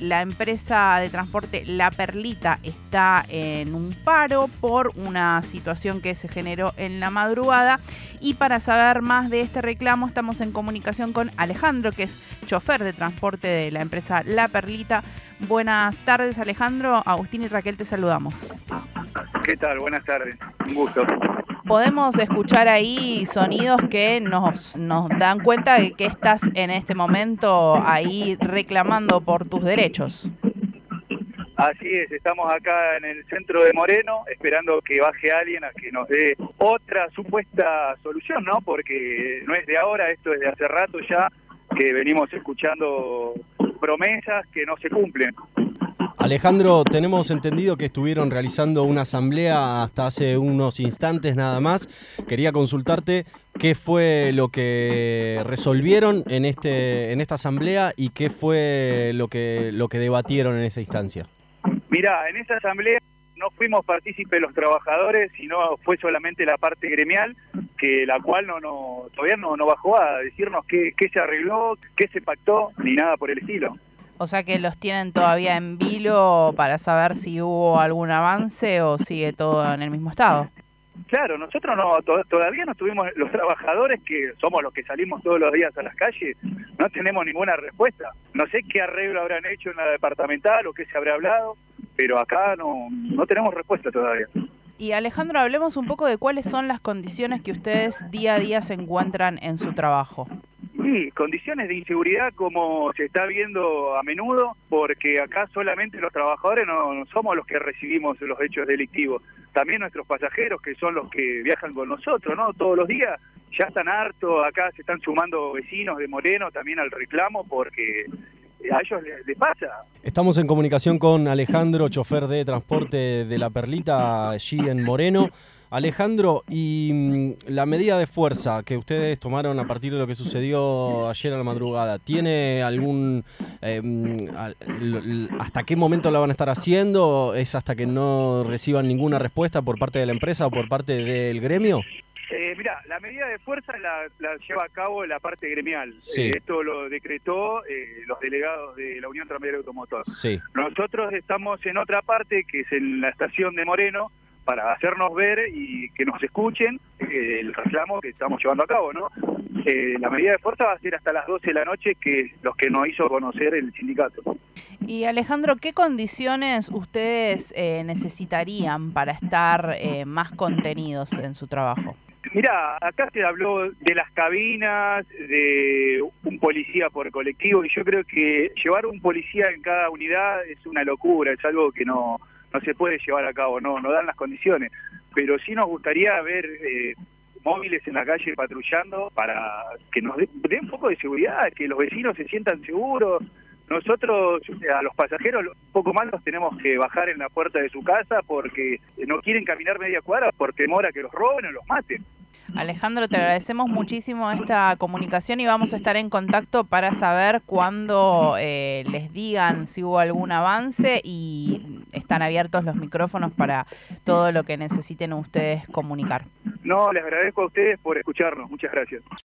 La empresa de transporte La Perlita está en un paro por una situación que se generó en la madrugada y para saber más de este reclamo estamos en comunicación con Alejandro, que es chofer de transporte de la empresa La Perlita. Buenas tardes Alejandro, Agustín y Raquel te saludamos. ¿Qué tal? Buenas tardes, un gusto. Podemos escuchar ahí sonidos que nos, nos dan cuenta de que estás en este momento ahí reclamando por tus derechos. Así es, estamos acá en el centro de Moreno esperando que baje alguien a que nos dé otra supuesta solución, ¿no? Porque no es de ahora, esto es de hace rato ya que venimos escuchando promesas que no se cumplen. Alejandro, tenemos entendido que estuvieron realizando una asamblea hasta hace unos instantes nada más. Quería consultarte qué fue lo que resolvieron en este en esta asamblea y qué fue lo que lo que debatieron en esta instancia. Mira, en esta asamblea no fuimos partícipes los trabajadores, sino fue solamente la parte gremial, que la cual no, no todavía no, no bajó a decirnos qué, qué se arregló, qué se pactó, ni nada por el estilo. O sea que los tienen todavía en vilo para saber si hubo algún avance o sigue todo en el mismo estado. Claro, nosotros no todavía no tuvimos, los trabajadores que somos los que salimos todos los días a las calles, no tenemos ninguna respuesta. No sé qué arreglo habrán hecho en la departamental o qué se habrá hablado, pero acá no, no tenemos respuesta todavía. Y Alejandro, hablemos un poco de cuáles son las condiciones que ustedes día a día se encuentran en su trabajo. Sí, condiciones de inseguridad como se está viendo a menudo, porque acá solamente los trabajadores no, somos los que recibimos los hechos delictivos, también nuestros pasajeros que son los que viajan con nosotros, ¿no? Todos los días ya están hartos, acá se están sumando vecinos de Moreno también al reclamo porque a ellos les, pasa. Estamos en comunicación con Alejandro, chofer de transporte de La Perlita, allí en Moreno. Alejandro, y mm, la medida de fuerza que ustedes tomaron a partir de lo que sucedió ayer a la madrugada, ¿tiene algún... Eh, mm, hasta qué momento la van a estar haciendo? ¿Es hasta que no reciban ninguna respuesta por parte de la empresa o por parte del gremio? Eh, mira, la medida de fuerza la, lleva a cabo la parte gremial. Eh, esto lo decretó eh, los delegados de la Unión Tranviaria Automotor. Sí. Nosotros estamos en otra parte, que es en la estación de Moreno, para hacernos ver y que nos escuchen eh, el reclamo que estamos llevando a cabo, ¿no? Eh, la medida de fuerza va a ser hasta las 12 de la noche, que los que nos hizo conocer el sindicato. Y Alejandro, ¿qué condiciones ustedes eh, necesitarían para estar más contenidos en su trabajo? Mira, acá se habló de las cabinas, de un policía por colectivo, y yo creo que llevar un policía en cada unidad es una locura, es algo que no, no se puede llevar a cabo, no, no dan las condiciones. Pero sí nos gustaría ver eh, móviles en la calle patrullando para que nos den un poco de seguridad, que los vecinos se sientan seguros. Nosotros, a los pasajeros, poco más los tenemos que bajar en la puerta de su casa porque no quieren caminar media cuadra por temor a que los roben o los maten. Alejandro, te agradecemos muchísimo esta comunicación y vamos a estar en contacto para saber cuándo eh, les digan si hubo algún avance y están abiertos los micrófonos para todo lo que necesiten ustedes comunicar. No, les agradezco a ustedes por escucharnos. Muchas gracias.